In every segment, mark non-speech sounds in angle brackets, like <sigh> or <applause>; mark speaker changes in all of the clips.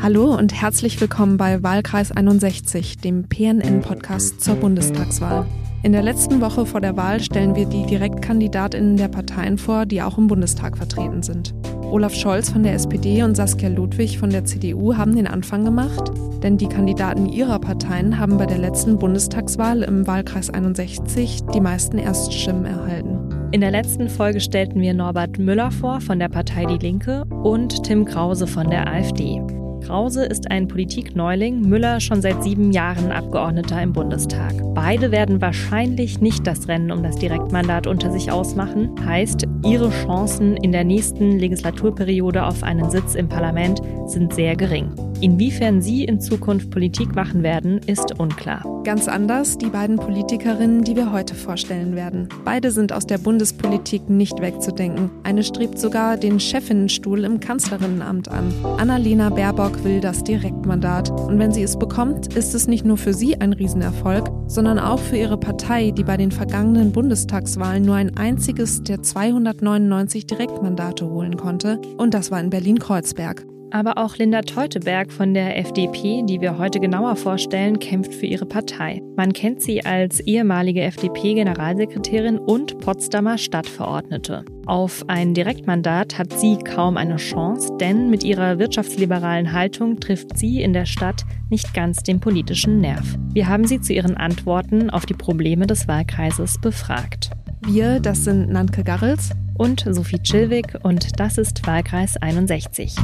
Speaker 1: Hallo und herzlich willkommen bei Wahlkreis 61, dem PNN-Podcast zur Bundestagswahl. In der letzten Woche vor der Wahl stellen wir die Direktkandidatinnen der Parteien vor, die auch im Bundestag vertreten sind. Olaf Scholz von der SPD und Saskia Ludwig von der CDU haben den Anfang gemacht, denn die Kandidaten ihrer Parteien haben bei der letzten Bundestagswahl im Wahlkreis 61 die meisten Erststimmen erhalten.
Speaker 2: In der letzten Folge stellten wir Norbert Müller vor von der Partei Die Linke und Tim Krause von der AfD. Krause ist ein Politikneuling, Müller schon seit sieben Jahren Abgeordneter im Bundestag. Beide werden wahrscheinlich nicht das Rennen um das Direktmandat unter sich ausmachen. Heißt, ihre Chancen in der nächsten Legislaturperiode auf einen Sitz im Parlament sind sehr gering. Inwiefern sie in Zukunft Politik machen werden, ist unklar.
Speaker 1: Ganz anders die beiden Politikerinnen, die wir heute vorstellen werden. Beide sind aus der Bundespolitik nicht wegzudenken. Eine strebt sogar den Chefinnenstuhl im Kanzlerinnenamt an. Annalena Baerbock will das Direktmandat. Und wenn sie es bekommt, ist es nicht nur für sie ein Riesenerfolg, sondern auch für ihre Partei, die bei den vergangenen Bundestagswahlen nur ein einziges der 299 Direktmandate holen konnte. Und das war in Berlin-Kreuzberg.
Speaker 2: Aber auch Linda Teuteberg von der FDP, die wir heute genauer vorstellen, kämpft für ihre Partei. Man kennt sie als ehemalige FDP-Generalsekretärin und Potsdamer Stadtverordnete. Auf ein Direktmandat hat sie kaum eine Chance, denn mit ihrer wirtschaftsliberalen Haltung trifft sie in der Stadt nicht ganz den politischen Nerv. Wir haben sie zu ihren Antworten auf die Probleme des Wahlkreises befragt.
Speaker 1: Wir, das sind Nanke Garrels
Speaker 2: und Sophie Chilwig und das ist Wahlkreis 61.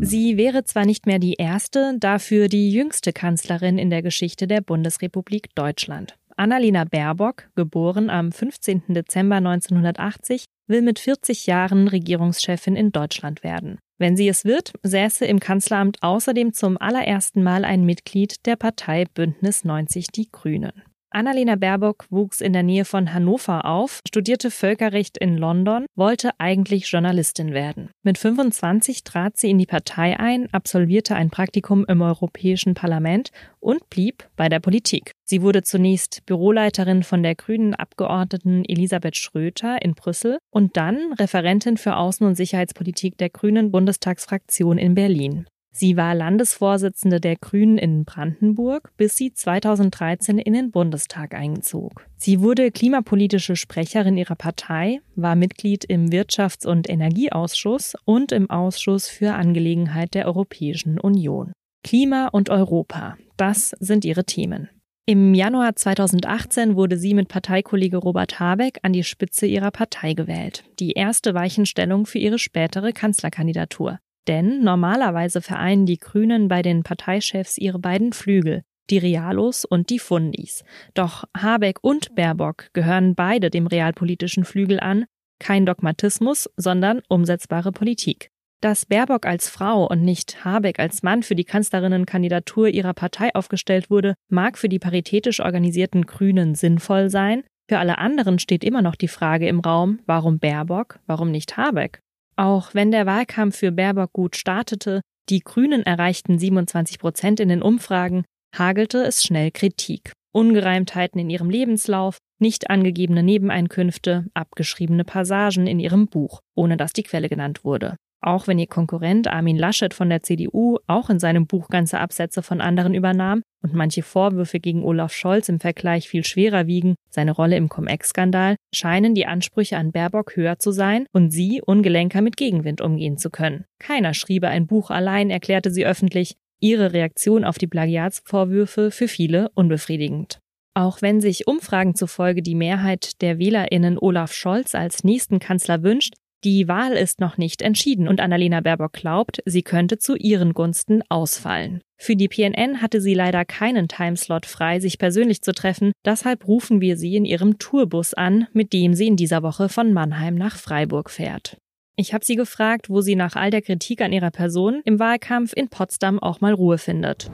Speaker 2: Sie wäre zwar nicht mehr die erste, dafür die jüngste Kanzlerin in der Geschichte der Bundesrepublik Deutschland. Annalena Baerbock, geboren am 15. Dezember 1980, will mit 40 Jahren Regierungschefin in Deutschland werden. Wenn sie es wird, säße im Kanzleramt außerdem zum allerersten Mal ein Mitglied der Partei Bündnis 90 Die Grünen. Annalena Baerbock wuchs in der Nähe von Hannover auf, studierte Völkerrecht in London, wollte eigentlich Journalistin werden. Mit 25 trat sie in die Partei ein, absolvierte ein Praktikum im Europäischen Parlament und blieb bei der Politik. Sie wurde zunächst Büroleiterin von der grünen Abgeordneten Elisabeth Schröter in Brüssel und dann Referentin für Außen- und Sicherheitspolitik der grünen Bundestagsfraktion in Berlin. Sie war Landesvorsitzende der Grünen in Brandenburg, bis sie 2013 in den Bundestag einzog. Sie wurde klimapolitische Sprecherin ihrer Partei, war Mitglied im Wirtschafts- und Energieausschuss und im Ausschuss für Angelegenheit der Europäischen Union. Klima und Europa, das sind ihre Themen. Im Januar 2018 wurde sie mit Parteikollege Robert Habeck an die Spitze ihrer Partei gewählt. Die erste Weichenstellung für ihre spätere Kanzlerkandidatur. Denn normalerweise vereinen die Grünen bei den Parteichefs ihre beiden Flügel, die Realos und die Fundis. Doch Habeck und Baerbock gehören beide dem realpolitischen Flügel an, kein Dogmatismus, sondern umsetzbare Politik. Dass Baerbock als Frau und nicht Habeck als Mann für die Kanzlerinnenkandidatur ihrer Partei aufgestellt wurde, mag für die paritätisch organisierten Grünen sinnvoll sein. Für alle anderen steht immer noch die Frage im Raum, warum Baerbock, warum nicht Habeck? Auch wenn der Wahlkampf für Baerbock gut startete, die Grünen erreichten 27 Prozent in den Umfragen, hagelte es schnell Kritik. Ungereimtheiten in ihrem Lebenslauf, nicht angegebene Nebeneinkünfte, abgeschriebene Passagen in ihrem Buch, ohne dass die Quelle genannt wurde. Auch wenn ihr Konkurrent Armin Laschet von der CDU auch in seinem Buch ganze Absätze von anderen übernahm und manche Vorwürfe gegen Olaf Scholz im Vergleich viel schwerer wiegen, seine Rolle im Cum-Ex-Skandal, scheinen die Ansprüche an Baerbock höher zu sein und sie ungelenker mit Gegenwind umgehen zu können. Keiner schriebe ein Buch allein, erklärte sie öffentlich, ihre Reaktion auf die Plagiatsvorwürfe für viele unbefriedigend. Auch wenn sich Umfragen zufolge die Mehrheit der WählerInnen Olaf Scholz als nächsten Kanzler wünscht, die Wahl ist noch nicht entschieden und Annalena Baerbock glaubt, sie könnte zu ihren Gunsten ausfallen. Für die PNN hatte sie leider keinen Timeslot frei, sich persönlich zu treffen, deshalb rufen wir sie in ihrem Tourbus an, mit dem sie in dieser Woche von Mannheim nach Freiburg fährt. Ich habe sie gefragt, wo sie nach all der Kritik an ihrer Person im Wahlkampf in Potsdam auch mal Ruhe findet.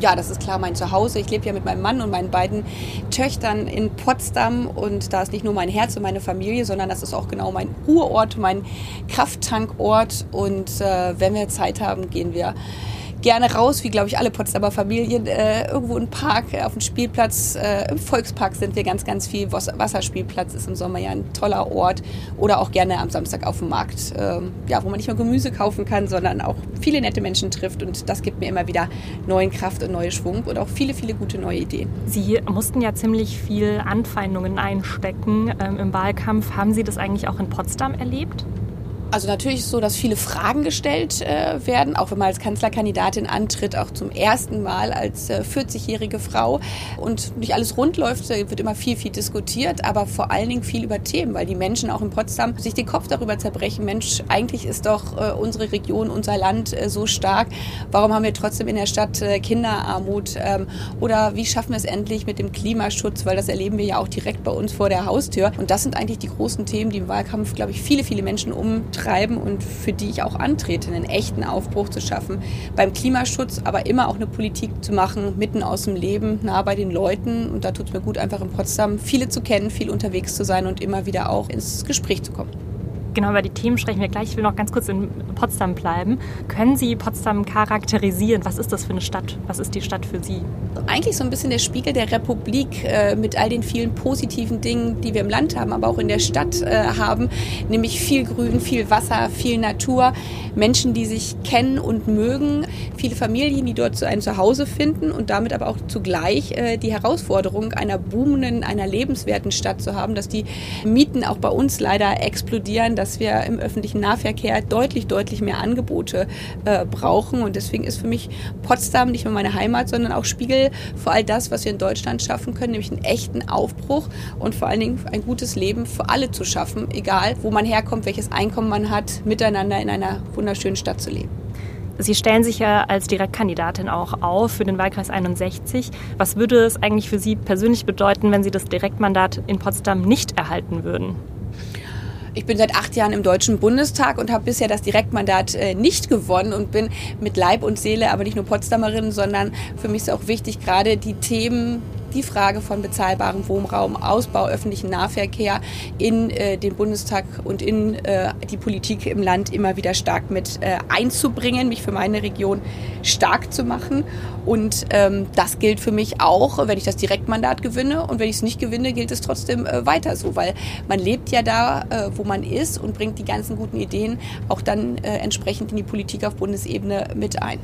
Speaker 3: Ja, das ist klar mein Zuhause. Ich lebe ja mit meinem Mann und meinen beiden Töchtern in Potsdam und da ist nicht nur mein Herz und meine Familie, sondern das ist auch genau mein Ruheort, mein Krafttankort und äh, wenn wir Zeit haben, gehen wir gerne raus, wie glaube ich alle Potsdamer Familien, äh, irgendwo im Park, auf dem Spielplatz. Äh, Im Volkspark sind wir ganz, ganz viel. Wasserspielplatz ist im Sommer ja ein toller Ort. Oder auch gerne am Samstag auf dem Markt, ähm, ja, wo man nicht nur Gemüse kaufen kann, sondern auch viele nette Menschen trifft. Und das gibt mir immer wieder neuen Kraft und neue Schwung und auch viele, viele gute neue Ideen.
Speaker 2: Sie mussten ja ziemlich viel Anfeindungen einstecken ähm, im Wahlkampf. Haben Sie das eigentlich auch in Potsdam erlebt?
Speaker 3: Also natürlich ist es so, dass viele Fragen gestellt äh, werden, auch wenn man als Kanzlerkandidatin antritt, auch zum ersten Mal als äh, 40-jährige Frau. Und nicht alles rund läuft, wird immer viel, viel diskutiert, aber vor allen Dingen viel über Themen, weil die Menschen auch in Potsdam sich den Kopf darüber zerbrechen, Mensch, eigentlich ist doch äh, unsere Region, unser Land äh, so stark, warum haben wir trotzdem in der Stadt äh, Kinderarmut? Ähm, oder wie schaffen wir es endlich mit dem Klimaschutz, weil das erleben wir ja auch direkt bei uns vor der Haustür. Und das sind eigentlich die großen Themen, die im Wahlkampf, glaube ich, viele, viele Menschen um treiben und für die ich auch antrete, einen echten Aufbruch zu schaffen. Beim Klimaschutz aber immer auch eine Politik zu machen, mitten aus dem Leben, nah bei den Leuten. Und da tut es mir gut, einfach in Potsdam viele zu kennen, viel unterwegs zu sein und immer wieder auch ins Gespräch zu kommen.
Speaker 2: Genau, über die Themen sprechen wir gleich. Ich will noch ganz kurz in Potsdam bleiben. Können Sie Potsdam charakterisieren? Was ist das für eine Stadt? Was ist die Stadt für Sie?
Speaker 3: Eigentlich so ein bisschen der Spiegel der Republik äh, mit all den vielen positiven Dingen, die wir im Land haben, aber auch in der Stadt äh, haben. Nämlich viel Grün, viel Wasser, viel Natur. Menschen, die sich kennen und mögen. Viele Familien, die dort ein Zuhause finden und damit aber auch zugleich äh, die Herausforderung einer boomenden, einer lebenswerten Stadt zu haben, dass die Mieten auch bei uns leider explodieren, dass wir im öffentlichen Nahverkehr deutlich, deutlich mehr Angebote äh, brauchen. Und deswegen ist für mich Potsdam nicht nur meine Heimat, sondern auch Spiegel für all das, was wir in Deutschland schaffen können, nämlich einen echten Aufbruch und vor allen Dingen ein gutes Leben für alle zu schaffen, egal wo man herkommt, welches Einkommen man hat, miteinander in einer wunderschönen Stadt zu leben.
Speaker 2: Sie stellen sich ja als Direktkandidatin auch auf für den Wahlkreis 61. Was würde es eigentlich für Sie persönlich bedeuten, wenn Sie das Direktmandat in Potsdam nicht erhalten würden?
Speaker 3: Ich bin seit acht Jahren im Deutschen Bundestag und habe bisher das Direktmandat äh, nicht gewonnen und bin mit Leib und Seele aber nicht nur Potsdamerin, sondern für mich ist auch wichtig, gerade die Themen die Frage von bezahlbarem Wohnraum, Ausbau öffentlichen Nahverkehr in äh, den Bundestag und in äh, die Politik im Land immer wieder stark mit äh, einzubringen, mich für meine Region stark zu machen. Und ähm, das gilt für mich auch, wenn ich das Direktmandat gewinne. Und wenn ich es nicht gewinne, gilt es trotzdem äh, weiter so, weil man lebt ja da, äh, wo man ist und bringt die ganzen guten Ideen auch dann äh, entsprechend in die Politik auf Bundesebene mit ein.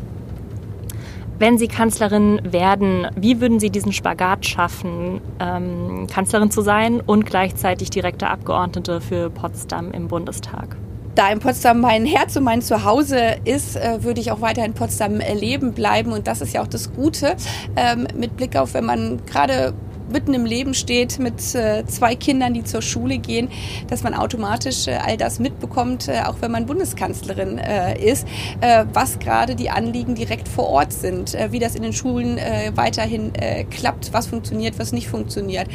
Speaker 2: Wenn Sie Kanzlerin werden, wie würden Sie diesen Spagat schaffen, ähm, Kanzlerin zu sein und gleichzeitig direkte Abgeordnete für Potsdam im Bundestag?
Speaker 3: da in Potsdam mein Herz und mein Zuhause ist, äh, würde ich auch weiter in Potsdam leben bleiben. Und das ist ja auch das Gute, ähm, mit Blick auf, wenn man gerade mitten im Leben steht mit äh, zwei Kindern, die zur Schule gehen, dass man automatisch äh, all das mitbekommt, äh, auch wenn man Bundeskanzlerin äh, ist, äh, was gerade die Anliegen direkt vor Ort sind, äh, wie das in den Schulen weiterhin klappt, was funktioniert, was nicht funktioniert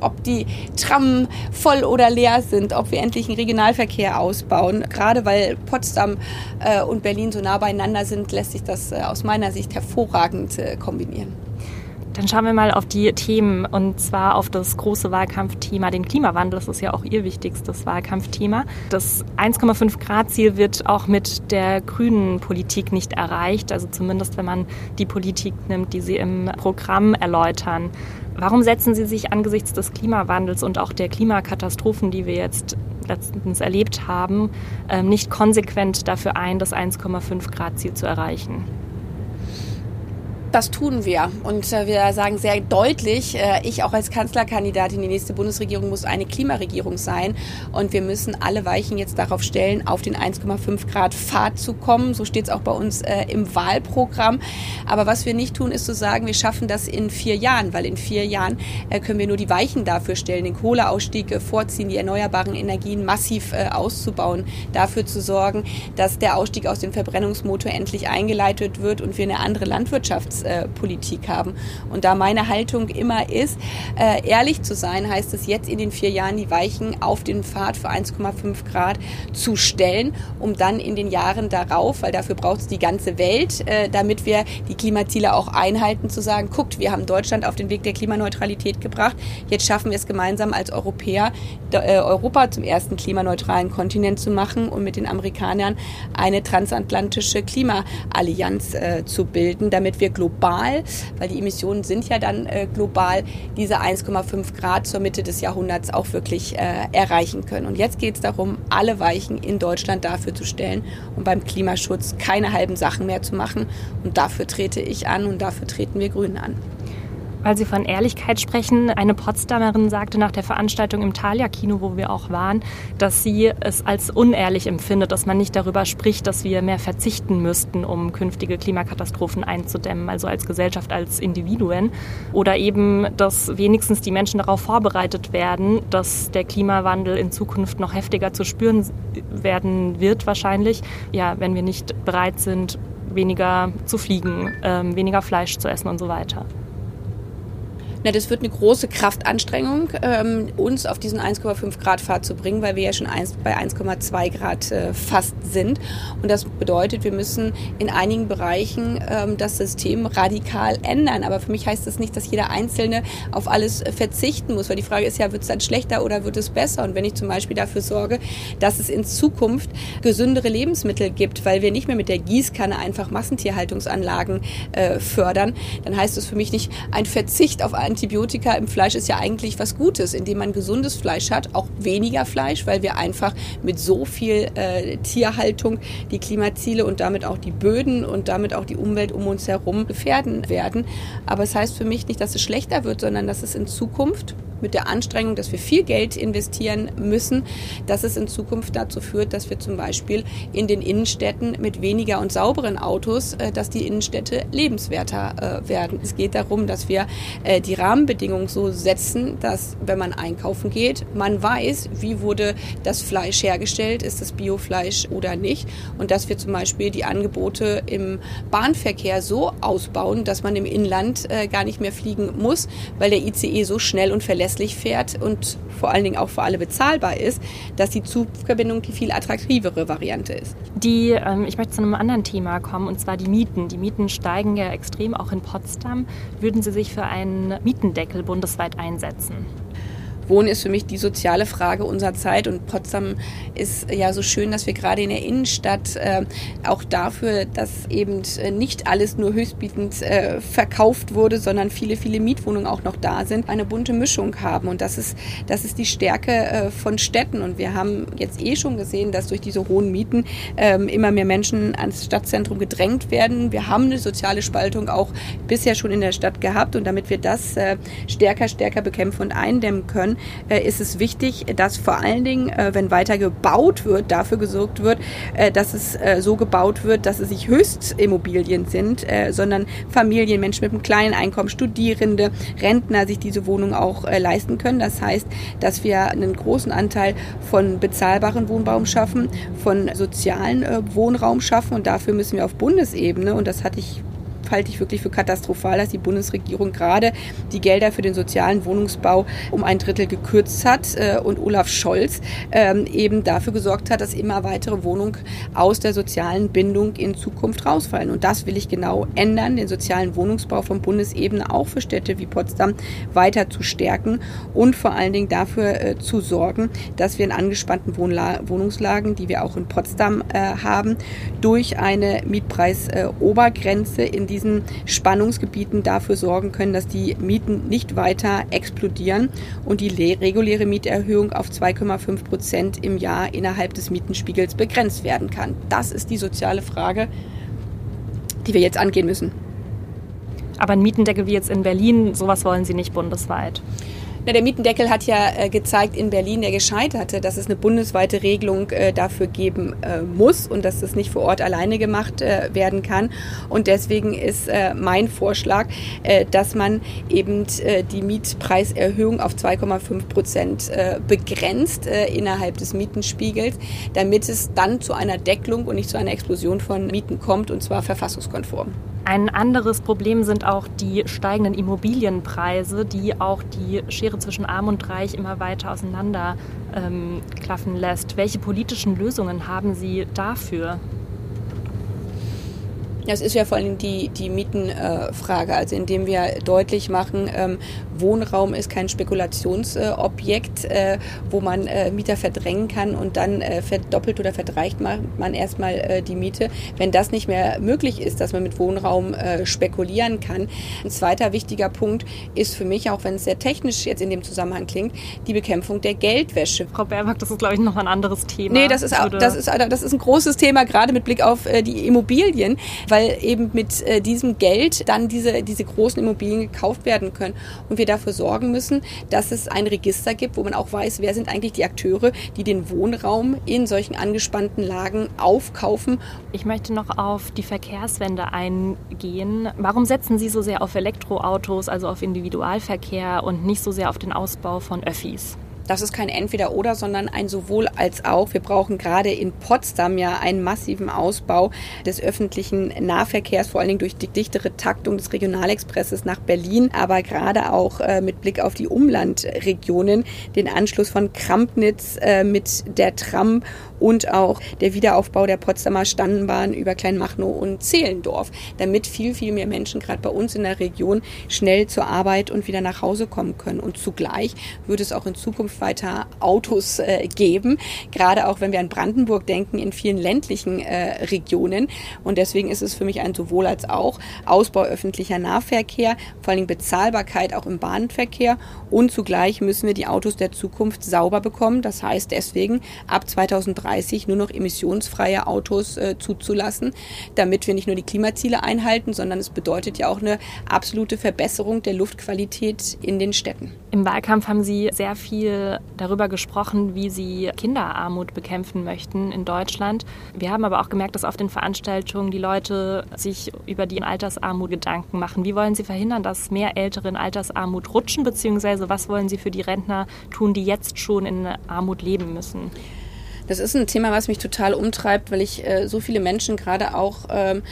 Speaker 3: ob die Tram voll oder leer sind, ob wir endlich einen Regionalverkehr ausbauen. Gerade weil Potsdam und Berlin so nah beieinander sind, lässt sich das aus meiner Sicht hervorragend kombinieren.
Speaker 2: Dann schauen wir mal auf die Themen und zwar auf das große Wahlkampfthema, den Klimawandel. Das ist ja auch Ihr wichtigstes Wahlkampfthema. Das 1,5 Grad Ziel wird auch mit der grünen Politik nicht erreicht. Also zumindest, wenn man die Politik nimmt, die Sie im Programm erläutern. Warum setzen Sie sich angesichts des Klimawandels und auch der Klimakatastrophen, die wir jetzt letztens erlebt haben, ähm, nicht konsequent dafür ein, das 1,5 Grad Ziel zu erreichen?
Speaker 3: Das tun wir. Und äh, wir sagen sehr deutlich, äh, ich auch als Kanzlerkandidatin, die nächste Bundesregierung muss eine Klimaregierung sein. Und wir müssen alle Weichen jetzt darauf stellen, auf den 1,5 Grad Pfad zu kommen. So steht es auch bei uns äh, im Wahlprogramm. Aber was wir nicht tun, ist zu sagen, wir schaffen das in vier Jahren, weil in vier Jahren äh, können wir nur die Weichen dafür stellen, den Kohleausstieg äh, vorziehen, die erneuerbaren Energien massiv äh, auszubauen, dafür zu sorgen, dass der Ausstieg aus dem Verbrennungsmotor endlich eingeleitet wird und wir eine andere Landwirtschafts Klimaschutzpolitik haben. Und da meine Haltung immer ist, ehrlich zu sein, heißt es jetzt in den vier Jahren die Weichen auf den Pfad für 1,5 Grad zu stellen, um dann in den Jahren darauf, weil dafür braucht es die ganze Welt, damit wir die Klimaziele auch einhalten, zu sagen, guckt, wir haben Deutschland auf den Weg der Klimaneutralität gebracht, jetzt schaffen wir es gemeinsam als Europäer, Europa zum ersten klimaneutralen Kontinent zu machen und mit den Amerikanern eine transatlantische Klimaallianz äh, zu bilden, damit wir global, weil die Emissionen sind ja dann äh, global, diese 1,5 Grad zur Mitte des Jahrhunderts auch wirklich äh, erreichen können. Und jetzt geht es darum, alle Weichen in Deutschland dafür zu stellen und beim Klimaschutz keine halben Sachen mehr zu machen. Und dafür trete ich an und dafür treten wir Grünen an.
Speaker 2: Weil Sie von Ehrlichkeit sprechen, eine Potsdamerin sagte nach der Veranstaltung im Thalia-Kino, wo wir auch waren, dass sie es als unehrlich empfindet, dass man nicht darüber spricht, dass wir mehr verzichten müssten, um künftige Klimakatastrophen einzudämmen, also als Gesellschaft, als Individuen. Oder eben, dass wenigstens die Menschen darauf vorbereitet werden, dass der Klimawandel in Zukunft noch heftiger zu spüren werden wird, wahrscheinlich, ja, wenn wir nicht bereit sind, weniger zu fliegen, ähm, weniger Fleisch zu essen und so weiter.
Speaker 3: Na, das wird eine große Kraftanstrengung, ähm, uns auf diesen 1,5 Grad Pfad zu bringen, weil wir ja schon 1, bei 1,2 Grad äh, fast sind. Und das bedeutet, wir müssen in einigen Bereichen ähm, das System radikal ändern. Aber für mich heißt das nicht, dass jeder Einzelne auf alles verzichten muss, weil die Frage ist ja, wird es dann schlechter oder wird es besser? Und wenn ich zum Beispiel dafür sorge, dass es in Zukunft gesündere Lebensmittel gibt, weil wir nicht mehr mit der Gießkanne einfach Massentierhaltungsanlagen äh, fördern, dann heißt das für mich nicht ein Verzicht auf einen Antibiotika im Fleisch ist ja eigentlich was Gutes, indem man gesundes Fleisch hat, auch weniger Fleisch, weil wir einfach mit so viel äh, Tierhaltung die Klimaziele und damit auch die Böden und damit auch die Umwelt um uns herum gefährden werden. Aber es das heißt für mich nicht, dass es schlechter wird, sondern dass es in Zukunft mit der Anstrengung, dass wir viel Geld investieren müssen, dass es in Zukunft dazu führt, dass wir zum Beispiel in den Innenstädten mit weniger und sauberen Autos, äh, dass die Innenstädte lebenswerter äh, werden. Es geht darum, dass wir äh, die Rahmenbedingungen so setzen, dass wenn man einkaufen geht, man weiß, wie wurde das Fleisch hergestellt, ist das Biofleisch oder nicht und dass wir zum Beispiel die Angebote im Bahnverkehr so ausbauen, dass man im Inland gar nicht mehr fliegen muss, weil der ICE so schnell und verlässlich verlässlich fährt und vor allen Dingen auch für alle bezahlbar ist, dass die Zugverbindung die viel attraktivere Variante ist.
Speaker 2: Die, ähm, ich möchte zu einem anderen Thema kommen, und zwar die Mieten. Die Mieten steigen ja extrem, auch in Potsdam. Würden Sie sich für einen Mietendeckel bundesweit einsetzen?
Speaker 3: Wohnen ist für mich die soziale Frage unserer Zeit. Und Potsdam ist ja so schön, dass wir gerade in der Innenstadt äh, auch dafür, dass eben äh, nicht alles nur höchstbietend äh, verkauft wurde, sondern viele, viele Mietwohnungen auch noch da sind, eine bunte Mischung haben. Und das ist, das ist die Stärke äh, von Städten. Und wir haben jetzt eh schon gesehen, dass durch diese hohen Mieten ähm, immer mehr Menschen ans Stadtzentrum gedrängt werden. Wir haben eine soziale Spaltung auch bisher schon in der Stadt gehabt. Und damit wir das äh, stärker, stärker bekämpfen und eindämmen können, äh, ist es wichtig, dass vor allen Dingen, äh, wenn weiter gebaut wird, dafür gesorgt wird, äh, dass es so gebaut wird, dass es nicht Höchstimmobilien sind, sondern Familien, Menschen mit einem kleinen Einkommen, Studierende, Rentner sich diese Wohnung auch leisten können. Das heißt, dass wir einen großen Anteil von bezahlbaren Wohnraum schaffen, von sozialen Wohnraum schaffen und dafür müssen wir auf Bundesebene, und das hatte ich halte ich wirklich für katastrophal, dass die Bundesregierung gerade die Gelder für den sozialen Wohnungsbau um ein Drittel gekürzt hat äh, und Olaf Scholz ähm, eben dafür gesorgt hat, dass immer weitere Wohnungen aus der sozialen Bindung in Zukunft rausfallen. Und das will ich genau ändern, den sozialen Wohnungsbau von Bundesebene auch für Städte wie Potsdam weiter zu stärken und vor allen Dingen dafür äh, zu sorgen, dass wir in angespannten Wohnla Wohnungslagen, die wir auch in Potsdam äh, haben, durch eine Mietpreisobergrenze in die diesen Spannungsgebieten dafür sorgen können, dass die Mieten nicht weiter explodieren und die reguläre Mieterhöhung auf 2,5 Prozent im Jahr innerhalb des Mietenspiegels begrenzt werden kann. Das ist die soziale Frage, die wir jetzt angehen müssen.
Speaker 2: Aber ein Mietendeckel wie jetzt in Berlin, sowas wollen Sie nicht bundesweit?
Speaker 3: Na, der Mietendeckel hat ja äh, gezeigt in Berlin, der gescheiterte, dass es eine bundesweite Regelung äh, dafür geben äh, muss und dass das nicht vor Ort alleine gemacht äh, werden kann. Und deswegen ist äh, mein Vorschlag, äh, dass man eben die Mietpreiserhöhung auf 2,5 Prozent begrenzt innerhalb des Mietenspiegels, damit es dann zu einer Deckelung und nicht zu einer Explosion von Mieten kommt und zwar verfassungskonform.
Speaker 2: Ein anderes Problem sind auch die steigenden Immobilienpreise, die auch die Schere zwischen Arm und Reich immer weiter auseinander ähm, lässt. Welche politischen Lösungen haben Sie dafür?
Speaker 3: Das ist ja vor allem die, die Mietenfrage, äh, also indem wir deutlich machen, ähm, Wohnraum ist kein Spekulationsobjekt, äh, wo man äh, Mieter verdrängen kann und dann äh, verdoppelt oder verdreicht man, erstmal äh, die Miete. Wenn das nicht mehr möglich ist, dass man mit Wohnraum äh, spekulieren kann. Ein zweiter wichtiger Punkt ist für mich, auch wenn es sehr technisch jetzt in dem Zusammenhang klingt, die Bekämpfung der Geldwäsche.
Speaker 2: Frau Baerbock, das ist, glaube ich, noch ein anderes Thema.
Speaker 3: Nee, das ist, auch, das ist, das ist ein großes Thema, gerade mit Blick auf äh, die Immobilien, weil weil eben mit äh, diesem Geld dann diese, diese großen Immobilien gekauft werden können. Und wir dafür sorgen müssen, dass es ein Register gibt, wo man auch weiß, wer sind eigentlich die Akteure, die den Wohnraum in solchen angespannten Lagen aufkaufen.
Speaker 2: Ich möchte noch auf die Verkehrswende eingehen. Warum setzen Sie so sehr auf Elektroautos, also auf Individualverkehr und nicht so sehr auf den Ausbau von Öffis?
Speaker 3: Das ist kein Entweder-Oder, sondern ein sowohl als auch. Wir brauchen gerade in Potsdam ja einen massiven Ausbau des öffentlichen Nahverkehrs, vor allen Dingen durch die dichtere Taktung des Regionalexpresses nach Berlin, aber gerade auch äh, mit Blick auf die Umlandregionen, den Anschluss von Krampnitz äh, mit der Tram und auch der Wiederaufbau der Potsdamer Stannenbahn über Kleinmachnow und Zehlendorf, damit viel, viel mehr Menschen gerade bei uns in der Region schnell zur Arbeit und wieder nach Hause kommen können. Und zugleich wird es auch in Zukunft weiter Autos äh, geben, gerade auch wenn wir an Brandenburg denken, in vielen ländlichen äh, Regionen. Und deswegen ist es für mich ein sowohl als auch Ausbau öffentlicher Nahverkehr, vor allem Bezahlbarkeit auch im Bahnverkehr und zugleich müssen wir die Autos der Zukunft sauber bekommen. Das heißt deswegen ab 2030 2030 nur noch emissionsfreie Autos äh, zuzulassen, damit wir nicht nur die Klimaziele einhalten, sondern es bedeutet ja auch eine absolute Verbesserung der Luftqualität in den Städten.
Speaker 2: Im Wahlkampf haben Sie sehr viel darüber gesprochen, wie Sie Kinderarmut bekämpfen möchten in Deutschland. Wir haben aber auch gemerkt, dass auf den Veranstaltungen die Leute sich über die Altersarmut Gedanken machen. Wie wollen Sie verhindern, dass mehr Ältere in Altersarmut rutschen, beziehungsweise was wollen Sie für die Rentner tun, die jetzt schon in Armut leben müssen?
Speaker 3: Das ist ein Thema, was mich total umtreibt, weil ich äh, so viele Menschen gerade auch ähm,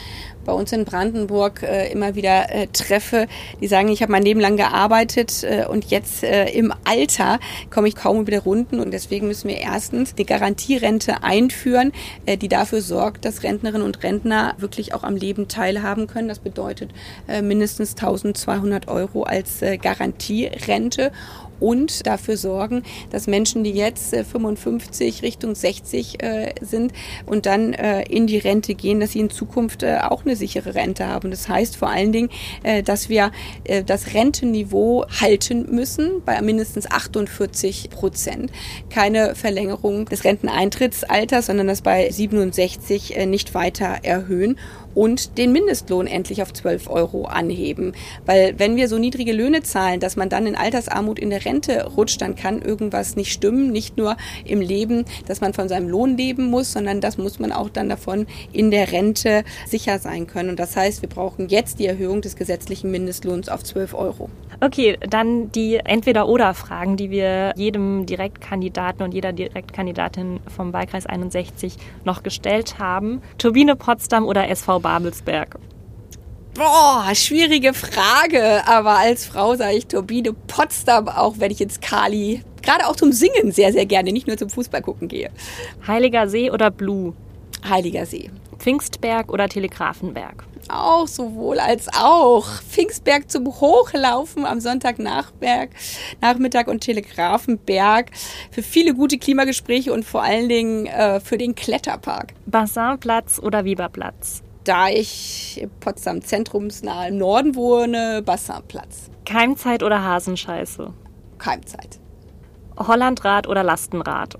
Speaker 3: bei uns in Brandenburg äh, immer wieder äh, treffe, die sagen, ich habe mein Leben lang gearbeitet äh, und jetzt äh, im Alter komme ich kaum über die Runden und deswegen müssen wir erstens die Garantierente einführen, äh, die dafür sorgt, dass Rentnerinnen und Rentner wirklich auch am Leben teilhaben können. Das bedeutet äh, mindestens 1200 Euro als äh, Garantierente und dafür sorgen, dass Menschen, die jetzt 55 äh, Richtung 60 äh, sind und dann äh, in die Rente gehen, dass sie in Zukunft auch eine sichere Rente haben. Das heißt vor allen Dingen, dass wir das Rentenniveau halten müssen bei mindestens 48 Prozent. Keine Verlängerung des Renteneintrittsalters, sondern das bei 67 nicht weiter erhöhen und den Mindestlohn endlich auf 12 Euro anheben. Weil wenn wir so niedrige Löhne zahlen, dass man dann in Altersarmut in der Rente rutscht, dann kann irgendwas nicht stimmen. Nicht nur im Leben, dass man von seinem Lohn leben muss, sondern das muss man auch dann davon in der Rente sicher sein können. Und das heißt, wir brauchen jetzt die Erhöhung des gesetzlichen Mindestlohns auf 12 Euro.
Speaker 2: Okay, dann die Entweder-Oder-Fragen, die wir jedem Direktkandidaten und jeder Direktkandidatin vom Wahlkreis 61 noch gestellt haben. Turbine Potsdam oder SV Babelsberg?
Speaker 3: Boah, schwierige Frage. Aber als Frau sage ich Turbine Potsdam, auch wenn ich ins Kali gerade auch zum Singen sehr, sehr gerne, nicht nur zum Fußball gucken gehe.
Speaker 2: Heiliger See oder Blue?
Speaker 3: Heiliger See.
Speaker 2: Pfingstberg oder Telegrafenberg?
Speaker 3: Auch sowohl als auch. Pfingstberg zum Hochlaufen am Sonntagnachmittag Nachmittag und Telegrafenberg für viele gute Klimagespräche und vor allen Dingen äh, für den Kletterpark.
Speaker 2: Bassinplatz oder Weberplatz?
Speaker 3: Da ich im Potsdam zentrumsnahen Norden wohne, Bassinplatz.
Speaker 2: Keimzeit oder Hasenscheiße?
Speaker 3: Keimzeit.
Speaker 2: Hollandrad oder Lastenrad?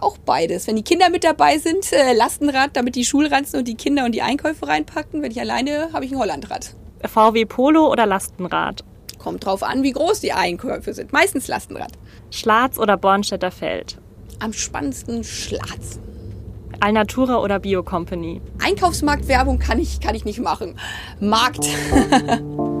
Speaker 3: Auch beides. Wenn die Kinder mit dabei sind, äh, Lastenrad, damit die Schulranzen und die Kinder und die Einkäufe reinpacken. Wenn ich alleine, habe ich ein Hollandrad.
Speaker 2: VW Polo oder Lastenrad?
Speaker 3: Kommt drauf an, wie groß die Einkäufe sind. Meistens Lastenrad.
Speaker 2: Schlatz oder Bornstädter Feld?
Speaker 3: Am spannendsten Schlatz.
Speaker 2: Alnatura oder Biocompany?
Speaker 3: Einkaufsmarktwerbung kann ich, kann ich nicht machen. Markt. <laughs>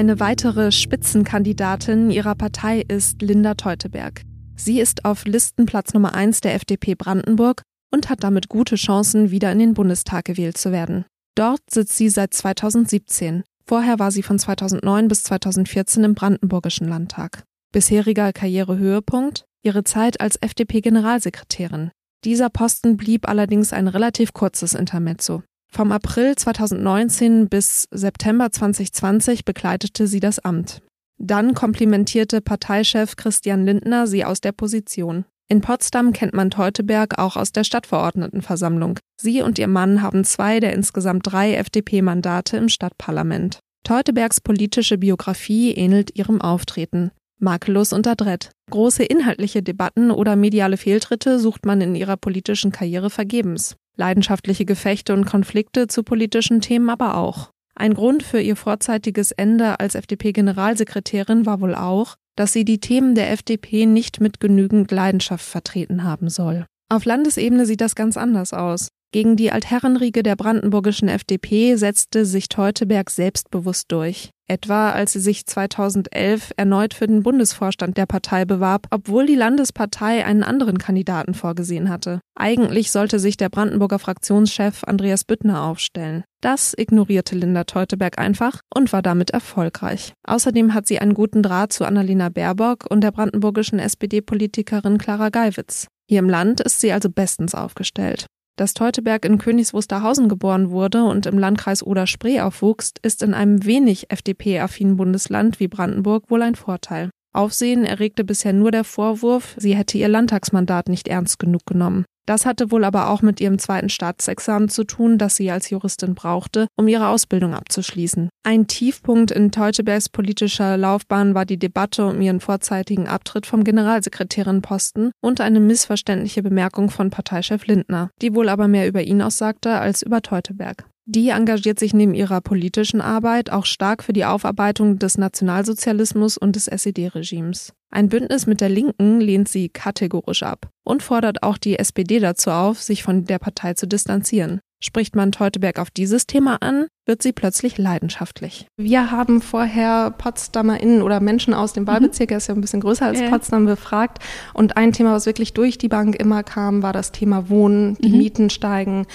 Speaker 1: Eine weitere Spitzenkandidatin ihrer Partei ist Linda Teuteberg. Sie ist auf Listenplatz Nummer 1 der FDP Brandenburg und hat damit gute Chancen, wieder in den Bundestag gewählt zu werden. Dort sitzt sie seit 2017. Vorher war sie von 2009 bis 2014 im Brandenburgischen Landtag. Bisheriger Karrierehöhepunkt ihre Zeit als FDP-Generalsekretärin. Dieser Posten blieb allerdings ein relativ kurzes Intermezzo. Vom April 2019 bis September 2020 bekleidete sie das Amt. Dann komplimentierte Parteichef Christian Lindner sie aus der Position. In Potsdam kennt man Teuteberg auch aus der Stadtverordnetenversammlung. Sie und ihr Mann haben zwei der insgesamt drei FDP-Mandate im Stadtparlament. Teutebergs politische Biografie ähnelt ihrem Auftreten. Makellos und adrett. Große inhaltliche Debatten oder mediale Fehltritte sucht man in ihrer politischen Karriere vergebens. Leidenschaftliche Gefechte und Konflikte zu politischen Themen aber auch. Ein Grund für ihr vorzeitiges Ende als FDP-Generalsekretärin war wohl auch, dass sie die Themen der FDP nicht mit genügend Leidenschaft vertreten haben soll. Auf Landesebene sieht das ganz anders aus. Gegen die Altherrenriege der brandenburgischen FDP setzte sich Teuteberg selbstbewusst durch. Etwa als sie sich 2011 erneut für den Bundesvorstand der Partei bewarb, obwohl die Landespartei einen anderen Kandidaten vorgesehen hatte. Eigentlich sollte sich der Brandenburger Fraktionschef Andreas Büttner aufstellen. Das ignorierte Linda Teuteberg einfach und war damit erfolgreich. Außerdem hat sie einen guten Draht zu Annalena Baerbock und der brandenburgischen SPD-Politikerin Clara Geiwitz. Hier im Land ist sie also bestens aufgestellt. Dass Teuteberg in Königs Wusterhausen geboren wurde und im Landkreis Oder-Spree aufwuchs, ist in einem wenig FDP-affinen Bundesland wie Brandenburg wohl ein Vorteil. Aufsehen erregte bisher nur der Vorwurf, sie hätte ihr Landtagsmandat nicht ernst genug genommen. Das hatte wohl aber auch mit ihrem zweiten Staatsexamen zu tun, das sie als Juristin brauchte, um ihre Ausbildung abzuschließen. Ein Tiefpunkt in Teutebergs politischer Laufbahn war die Debatte um ihren vorzeitigen Abtritt vom Generalsekretärinposten und eine missverständliche Bemerkung von Parteichef Lindner, die wohl aber mehr über ihn aussagte als über Teuteberg. Die engagiert sich neben ihrer politischen Arbeit auch stark für die Aufarbeitung des Nationalsozialismus und des SED-Regimes. Ein Bündnis mit der Linken lehnt sie kategorisch ab und fordert auch die SPD dazu auf, sich von der Partei zu distanzieren. Spricht man Teuteberg auf dieses Thema an, wird sie plötzlich leidenschaftlich. Wir haben vorher PotsdamerInnen oder Menschen aus dem Wahlbezirk, mhm. er ist ja ein bisschen größer als ja. Potsdam, befragt. Und ein Thema, was wirklich durch die Bank immer kam, war das Thema Wohnen. Die mhm. Mieten steigen.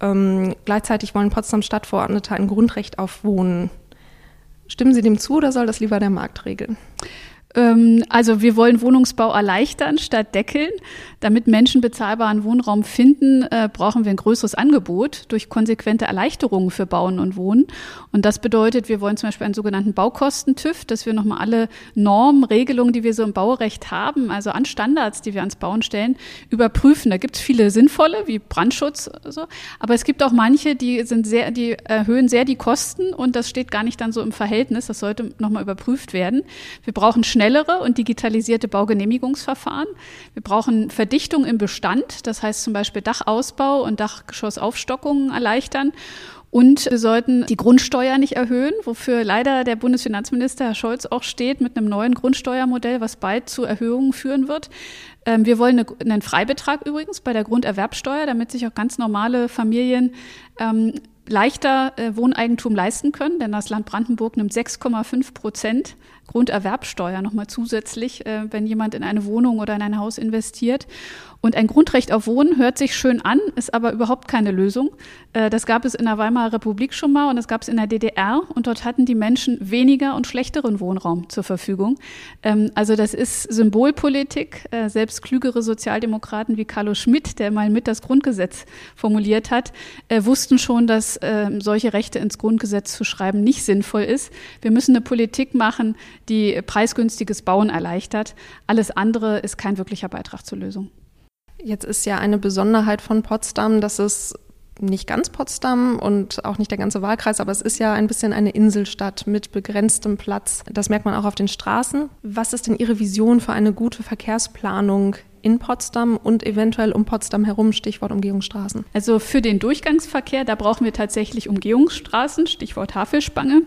Speaker 1: Ähm, gleichzeitig wollen Potsdam Stadtverordnete ein Grundrecht auf Wohnen. Stimmen Sie dem zu oder soll das lieber der Markt regeln?
Speaker 4: Ähm, also wir wollen Wohnungsbau erleichtern statt deckeln. Damit Menschen bezahlbaren Wohnraum finden, äh, brauchen wir ein größeres Angebot durch konsequente Erleichterungen für Bauen und Wohnen. Und das bedeutet, wir wollen zum Beispiel einen sogenannten Baukostentüv, dass wir nochmal alle Normen, Regelungen, die wir so im Baurecht haben, also an Standards, die wir ans Bauen stellen, überprüfen. Da gibt es viele sinnvolle, wie Brandschutz, so. aber es gibt auch manche, die sind sehr, die erhöhen sehr die Kosten und das steht gar nicht dann so im Verhältnis. Das sollte nochmal überprüft werden. Wir brauchen schnellere und digitalisierte Baugenehmigungsverfahren. Wir brauchen Verdichtung im Bestand, das heißt zum Beispiel Dachausbau und Dachgeschossaufstockungen erleichtern. Und wir sollten die Grundsteuer nicht erhöhen, wofür leider der Bundesfinanzminister Herr Scholz auch steht mit einem neuen Grundsteuermodell, was bald zu Erhöhungen führen wird. Ähm, wir wollen einen Freibetrag übrigens bei der Grunderwerbsteuer, damit sich auch ganz normale Familien ähm, leichter äh, Wohneigentum leisten können, denn das Land Brandenburg nimmt 6,5 Prozent Grunderwerbsteuer nochmal zusätzlich, äh, wenn jemand in eine Wohnung oder in ein Haus investiert. Und ein Grundrecht auf Wohnen hört sich schön an, ist aber überhaupt keine Lösung. Äh, das gab es in der Weimarer Republik schon mal und das gab es in der DDR und dort hatten die Menschen weniger und schlechteren Wohnraum zur Verfügung. Ähm, also das ist Symbolpolitik. Äh, selbst klügere Sozialdemokraten wie Carlo Schmidt, der mal mit das Grundgesetz formuliert hat, äh, wussten schon, dass ähm, solche Rechte ins Grundgesetz zu schreiben nicht sinnvoll ist. Wir müssen eine Politik machen, die preisgünstiges Bauen erleichtert. Alles andere ist kein wirklicher Beitrag zur Lösung.
Speaker 1: Jetzt ist ja eine Besonderheit von Potsdam, dass es nicht ganz Potsdam und auch nicht der ganze Wahlkreis, aber es ist ja ein bisschen eine Inselstadt mit begrenztem Platz. Das merkt man auch auf den Straßen. Was ist denn Ihre Vision für eine gute Verkehrsplanung in Potsdam und eventuell um Potsdam herum, Stichwort Umgehungsstraßen?
Speaker 4: Also für den Durchgangsverkehr, da brauchen wir tatsächlich Umgehungsstraßen, Stichwort Hafelspange.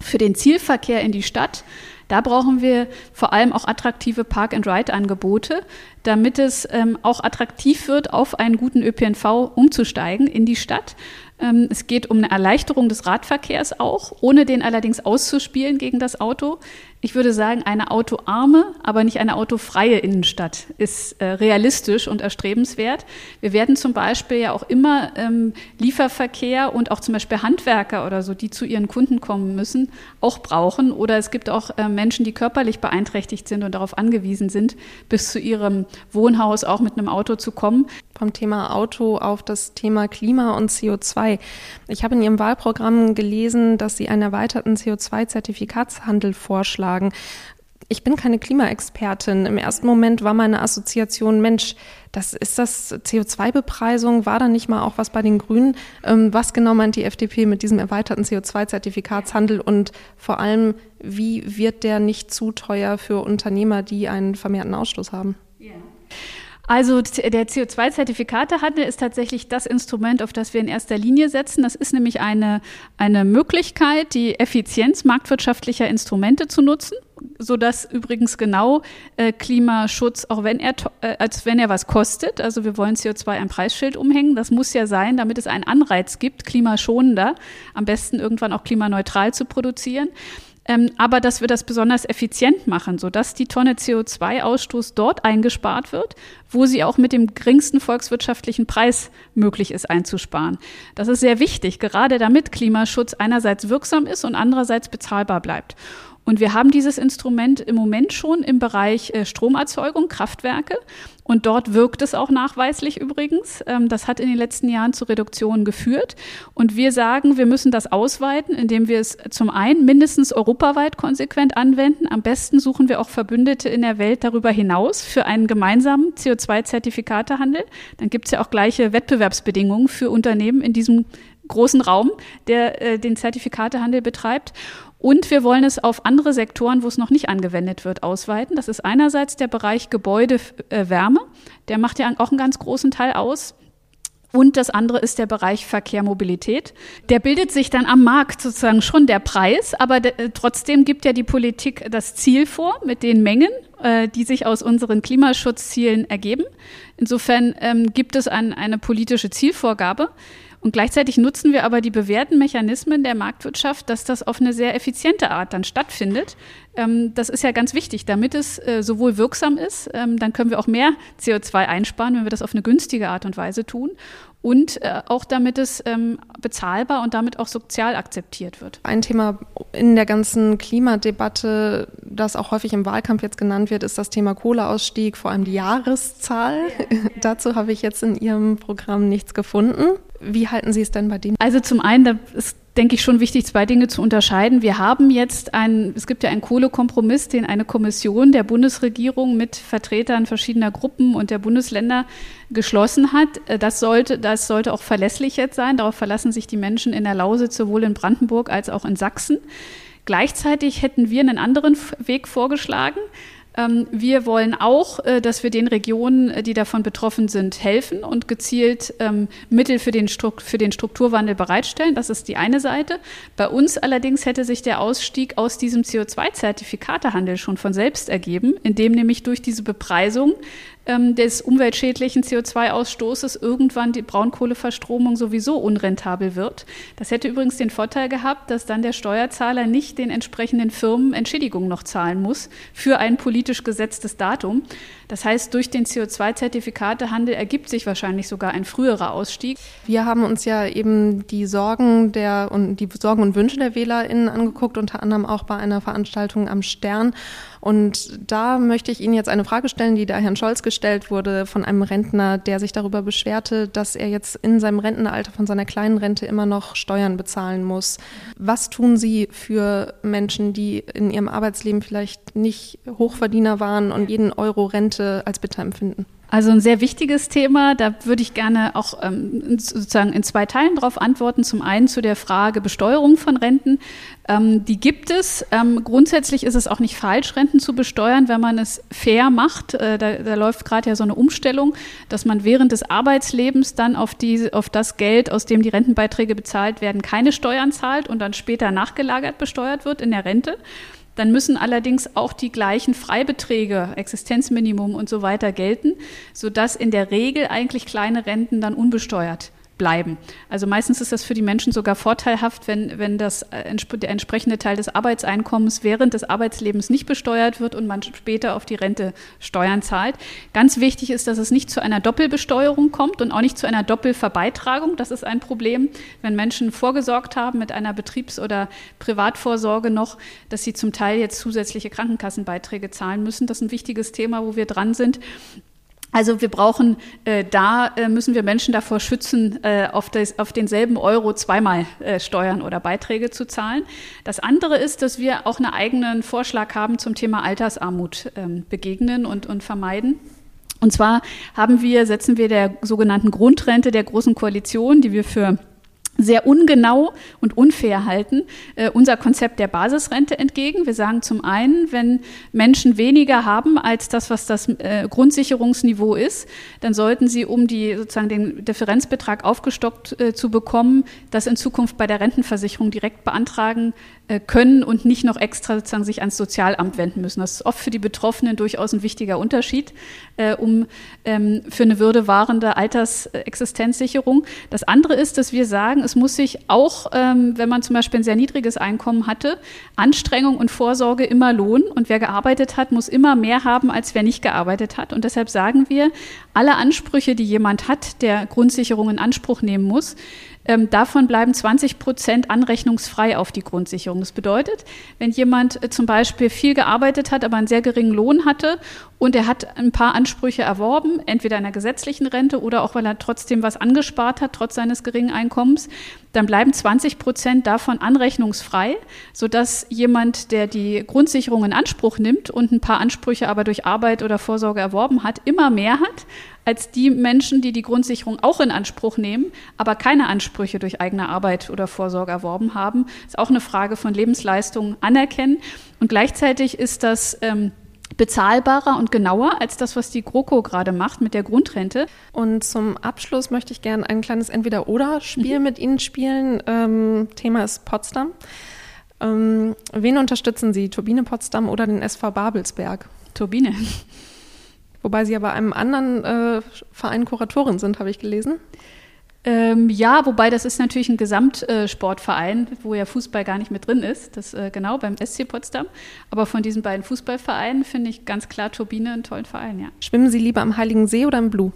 Speaker 4: Für den Zielverkehr in die Stadt, da brauchen wir vor allem auch attraktive Park-and-Ride-Angebote. damit es ähm, auch attraktiv wird, auf einen guten ÖPNV umzusteigen in die Stadt. Ähm, es geht um eine Erleichterung des Radverkehrs auch, ohne den allerdings auszuspielen gegen das Auto. Ich würde sagen, eine autoarme, aber nicht eine autofreie Innenstadt ist äh, realistisch und erstrebenswert. Wir werden zum Beispiel ja auch immer ähm, Lieferverkehr und auch zum Beispiel Handwerker oder so, die zu ihren Kunden kommen müssen, auch brauchen. Oder es gibt auch äh, Menschen, die körperlich beeinträchtigt sind und darauf angewiesen sind, bis zu ihrem Wohnhaus auch mit einem Auto zu kommen.
Speaker 1: Vom Thema Auto auf das Thema Klima und CO2. Ich habe in Ihrem Wahlprogramm gelesen, dass Sie einen erweiterten CO2-Zertifikatshandel vorschlagen. Ich bin keine Klimaexpertin. Im ersten Moment war meine Assoziation, Mensch, das ist das CO2-Bepreisung, war da nicht mal auch was bei den Grünen? Ähm, was genau meint die FDP mit diesem erweiterten CO2-Zertifikatshandel und vor allem, wie wird der nicht zu teuer für Unternehmer, die einen vermehrten Ausstoß haben?
Speaker 4: Ja. Also der CO2-Zertifikatehandel ist tatsächlich das Instrument, auf das wir in erster Linie setzen. Das ist nämlich eine, eine Möglichkeit, die Effizienz marktwirtschaftlicher Instrumente zu nutzen sodass übrigens genau äh, Klimaschutz, auch wenn er, äh, als wenn er was kostet, also wir wollen CO2 ein Preisschild umhängen, das muss ja sein, damit es einen Anreiz gibt, klimaschonender, am besten irgendwann auch klimaneutral zu produzieren ähm, aber dass wir das besonders effizient machen, sodass die Tonne CO2-Ausstoß dort eingespart wird, wo sie auch mit dem geringsten volkswirtschaftlichen Preis möglich ist einzusparen. Das ist sehr wichtig, gerade damit Klimaschutz einerseits wirksam ist und andererseits bezahlbar bleibt. Und wir haben dieses Instrument im Moment schon im Bereich äh, Stromerzeugung, Kraftwerke. Und dort wirkt es auch nachweislich übrigens. Ähm, das hat in den letzten Jahren zu Reduktionen geführt. Und wir sagen, wir müssen das ausweiten, indem wir es zum einen mindestens europaweit konsequent anwenden. Am besten suchen wir auch Verbündete in der Welt darüber hinaus für einen gemeinsamen CO2-Zertifikatehandel. Dann gibt es ja auch gleiche Wettbewerbsbedingungen für Unternehmen in diesem großen Raum, der äh, den Zertifikatehandel betreibt. Und wir wollen es auf andere Sektoren, wo es noch nicht angewendet wird, ausweiten. Das ist einerseits der Bereich Gebäudewärme. Der macht ja auch einen ganz großen Teil aus. Und das andere ist der Bereich Verkehr, Mobilität. Der bildet sich dann am Markt sozusagen schon der Preis, aber de, trotzdem gibt ja die Politik das Ziel vor mit den Mengen, äh, die sich aus unseren Klimaschutzzielen ergeben. Insofern ähm, gibt es ein, eine politische Zielvorgabe. Und gleichzeitig nutzen wir aber die bewährten Mechanismen der Marktwirtschaft, dass das auf eine sehr effiziente Art dann stattfindet. Ähm, das ist ja ganz wichtig, damit es äh, sowohl wirksam ist, ähm, dann können wir auch mehr CO2 einsparen, wenn wir das auf eine günstige Art und Weise tun und äh, auch damit es ähm, bezahlbar und damit auch sozial akzeptiert wird.
Speaker 1: Ein Thema in der ganzen Klimadebatte, das auch häufig im Wahlkampf jetzt genannt wird, ist das Thema Kohleausstieg, vor allem die Jahreszahl. Ja, ja. <laughs> Dazu habe ich jetzt in Ihrem Programm nichts gefunden. Wie halten Sie es denn bei dem?
Speaker 4: Also zum einen, da ist denke ich, schon wichtig, zwei Dinge zu unterscheiden. Wir haben jetzt ein, es gibt ja einen Kohlekompromiss, den eine Kommission der Bundesregierung mit Vertretern verschiedener Gruppen und der Bundesländer geschlossen hat. Das sollte, das sollte auch verlässlich jetzt sein. Darauf verlassen sich die Menschen in der Lausitz sowohl in Brandenburg als auch in Sachsen. Gleichzeitig hätten wir einen anderen Weg vorgeschlagen. Ähm, wir wollen auch, äh, dass wir den Regionen, äh, die davon betroffen sind, helfen und gezielt ähm, Mittel für den, für den Strukturwandel bereitstellen. Das ist die eine Seite. Bei uns allerdings hätte sich der Ausstieg aus diesem CO2-Zertifikatehandel schon von selbst ergeben, indem nämlich durch diese Bepreisung ähm, des umweltschädlichen CO2-Ausstoßes irgendwann die Braunkohleverstromung sowieso unrentabel wird. Das hätte übrigens den Vorteil gehabt, dass dann der Steuerzahler nicht den entsprechenden Firmen Entschädigung noch zahlen muss für ein politisch gesetztes Datum. Das heißt, durch den CO2-Zertifikatehandel ergibt sich wahrscheinlich sogar ein früherer Ausstieg.
Speaker 1: Wir haben uns ja eben die Sorgen der und die Sorgen und Wünsche der WählerInnen angeguckt, unter anderem auch bei einer Veranstaltung am Stern. Und da möchte ich Ihnen jetzt eine Frage stellen, die da Herrn Scholz gestellt wurde von einem Rentner, der sich darüber beschwerte, dass er jetzt in seinem Rentenalter von seiner kleinen Rente immer noch Steuern bezahlen muss. Was tun Sie für Menschen, die in ihrem Arbeitsleben vielleicht nicht Hochverdiener waren und jeden Euro Rente als bitter empfinden?
Speaker 4: Also ein sehr wichtiges Thema. Da würde ich gerne auch ähm, sozusagen in zwei Teilen darauf antworten. Zum einen zu der Frage Besteuerung von Renten. Ähm, die gibt es. Ähm, grundsätzlich ist es auch nicht falsch, Renten zu besteuern, wenn man es fair macht. Äh, da, da, läuft gerade ja so eine Umstellung, dass man während des Arbeitslebens dann auf, die, auf das Geld, aus dem die Rentenbeiträge bezahlt werden, keine Steuern zahlt und dann später nachgelagert besteuert wird in der Rente. Dann müssen allerdings auch die gleichen Freibeträge, Existenzminimum und so weiter gelten, sodass in der Regel eigentlich kleine Renten dann unbesteuert bleiben. Also meistens ist das für die Menschen sogar vorteilhaft, wenn, wenn das, äh, der entsprechende Teil des Arbeitseinkommens während des Arbeitslebens nicht besteuert wird und man später auf die Rente Steuern zahlt. Ganz wichtig ist, dass es nicht zu einer Doppelbesteuerung kommt und auch nicht zu einer Doppelverbeitragung. Das ist ein Problem, wenn Menschen vorgesorgt haben mit einer Betriebs- oder Privatvorsorge noch, dass sie zum Teil jetzt zusätzliche Krankenkassenbeiträge zahlen müssen. Das ist ein wichtiges Thema, wo wir dran sind. Also wir brauchen, äh, da äh, müssen wir Menschen davor schützen, äh, auf, das, auf denselben Euro zweimal äh, Steuern oder Beiträge zu zahlen. Das andere ist, dass wir auch einen eigenen Vorschlag haben zum Thema Altersarmut ähm, begegnen und, und vermeiden. Und zwar haben wir, setzen wir der sogenannten Grundrente der Großen Koalition, die wir für sehr ungenau und unfair halten, äh, unser Konzept der Basisrente entgegen. Wir sagen zum einen, wenn Menschen weniger haben als das, was das äh, Grundsicherungsniveau ist, dann sollten sie, um die sozusagen den Differenzbetrag aufgestockt äh, zu bekommen, das in Zukunft bei der Rentenversicherung direkt beantragen können und nicht noch extra sozusagen sich ans Sozialamt wenden müssen. Das ist oft für die Betroffenen durchaus ein wichtiger Unterschied, äh, um ähm, für eine würdewahrende Altersexistenzsicherung. Das andere ist, dass wir sagen, es muss sich auch, ähm, wenn man zum Beispiel ein sehr niedriges Einkommen hatte, Anstrengung und Vorsorge immer lohnen. Und wer gearbeitet hat, muss immer mehr haben, als wer nicht gearbeitet hat. Und deshalb sagen wir, alle Ansprüche, die jemand hat, der Grundsicherung in Anspruch nehmen muss, ähm, davon bleiben 20 Prozent anrechnungsfrei auf die Grundsicherung. Das bedeutet, wenn jemand äh, zum Beispiel viel gearbeitet hat, aber einen sehr geringen Lohn hatte und er hat ein paar Ansprüche erworben, entweder in einer gesetzlichen Rente oder auch weil er trotzdem was angespart hat, trotz seines geringen Einkommens, dann bleiben 20 Prozent davon anrechnungsfrei, sodass jemand, der die Grundsicherung in Anspruch nimmt und ein paar Ansprüche aber durch Arbeit oder Vorsorge erworben hat, immer mehr hat als die Menschen, die die Grundsicherung auch in Anspruch nehmen, aber keine Ansprüche durch eigene Arbeit oder Vorsorge erworben haben. Das ist auch eine Frage von Lebensleistung anerkennen. Und gleichzeitig ist das ähm, bezahlbarer und genauer als das, was die GroKo gerade macht mit der Grundrente.
Speaker 1: Und zum Abschluss möchte ich gerne ein kleines Entweder-Oder-Spiel mhm. mit Ihnen spielen. Ähm, Thema ist Potsdam. Ähm, wen unterstützen Sie, Turbine Potsdam oder den SV Babelsberg?
Speaker 4: Turbine.
Speaker 1: Wobei Sie aber einem anderen äh, Verein Kuratorin sind, habe ich gelesen.
Speaker 4: Ähm, ja, wobei das ist natürlich ein Gesamtsportverein, äh, wo ja Fußball gar nicht mit drin ist. Das äh, genau beim SC Potsdam. Aber von diesen beiden Fußballvereinen finde ich ganz klar Turbine einen tollen Verein, ja.
Speaker 1: Schwimmen Sie lieber am Heiligen See oder im Blue?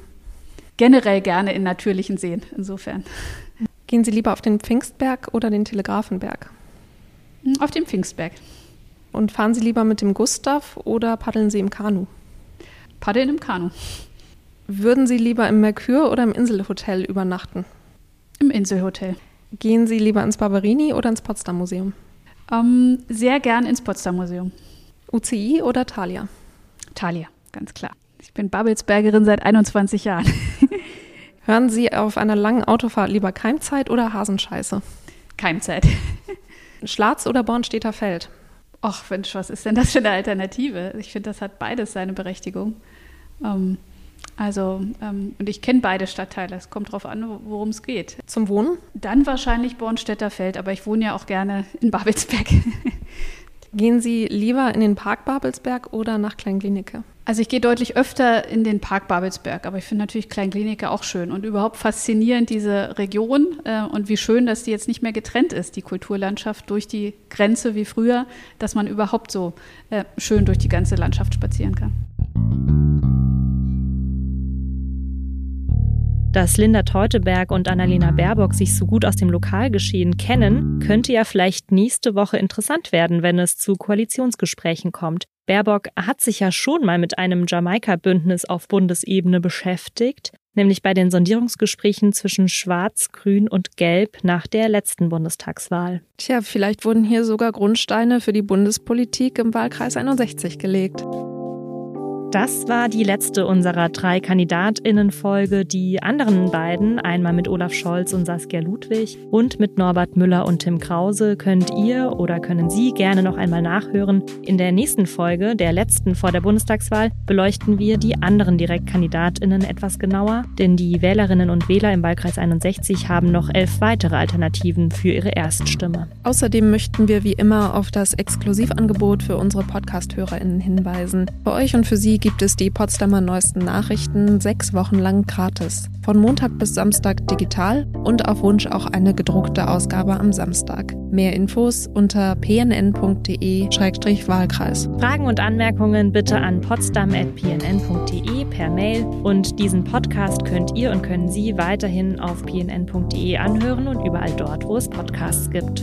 Speaker 4: Generell gerne in natürlichen Seen, insofern.
Speaker 1: Gehen Sie lieber auf den Pfingstberg oder den Telegrafenberg?
Speaker 4: Hm, auf den Pfingstberg.
Speaker 1: Und fahren Sie lieber mit dem Gustav oder paddeln Sie im Kanu?
Speaker 4: Paddeln im Kanu.
Speaker 1: Würden Sie lieber im Mercure oder im Inselhotel übernachten?
Speaker 4: Im Inselhotel.
Speaker 1: Gehen Sie lieber ins Barberini oder ins Potsdam Museum?
Speaker 4: Ähm, sehr gern ins Potsdam Museum.
Speaker 1: UCI oder Thalia?
Speaker 4: Thalia, ganz klar. Ich bin Babelsbergerin seit 21 Jahren. <laughs>
Speaker 1: Hören Sie auf einer langen Autofahrt lieber Keimzeit oder Hasenscheiße?
Speaker 4: Keimzeit. <laughs>
Speaker 1: Schlatz oder Bornstädter Feld?
Speaker 4: ach Mensch, was ist denn das für eine Alternative? Ich finde, das hat beides seine Berechtigung. Ähm, also, ähm, und ich kenne beide Stadtteile. Es kommt darauf an, worum es geht.
Speaker 1: Zum Wohnen?
Speaker 4: Dann wahrscheinlich Bornstädter Feld, aber ich wohne ja auch gerne in Babelsberg. <laughs>
Speaker 1: Gehen Sie lieber in den Park Babelsberg oder nach Kleinglinike?
Speaker 4: Also ich gehe deutlich öfter in den Park Babelsberg, aber ich finde natürlich Kleinglinike auch schön und überhaupt faszinierend diese Region äh, und wie schön, dass die jetzt nicht mehr getrennt ist, die Kulturlandschaft durch die Grenze wie früher, dass man überhaupt so äh, schön durch die ganze Landschaft spazieren kann.
Speaker 2: Dass Linda Teuteberg und Annalena Baerbock sich so gut aus dem Lokalgeschehen kennen, könnte ja vielleicht nächste Woche interessant werden, wenn es zu Koalitionsgesprächen kommt. Baerbock hat sich ja schon mal mit einem Jamaika-Bündnis auf Bundesebene beschäftigt, nämlich bei den Sondierungsgesprächen zwischen Schwarz, Grün und Gelb nach der letzten Bundestagswahl.
Speaker 1: Tja, vielleicht wurden hier sogar Grundsteine für die Bundespolitik im Wahlkreis 61 gelegt.
Speaker 2: Das war die letzte unserer drei KandidatInnen-Folge. Die anderen beiden, einmal mit Olaf Scholz und Saskia Ludwig und mit Norbert Müller und Tim Krause, könnt ihr oder können Sie gerne noch einmal nachhören. In der nächsten Folge, der letzten vor der Bundestagswahl, beleuchten wir die anderen DirektkandidatInnen etwas genauer, denn die Wählerinnen und Wähler im Wahlkreis 61 haben noch elf weitere Alternativen für ihre Erststimme.
Speaker 1: Außerdem möchten wir wie immer auf das Exklusivangebot für unsere Podcast-HörerInnen hinweisen. Für euch und für Sie gibt es die Potsdamer Neuesten Nachrichten sechs Wochen lang gratis. Von Montag bis Samstag digital und auf Wunsch auch eine gedruckte Ausgabe am Samstag. Mehr Infos unter pnn.de-wahlkreis.
Speaker 2: Fragen und Anmerkungen bitte an potsdam.pnn.de per Mail und diesen Podcast könnt ihr und können Sie weiterhin auf pnn.de anhören und überall dort, wo es Podcasts gibt.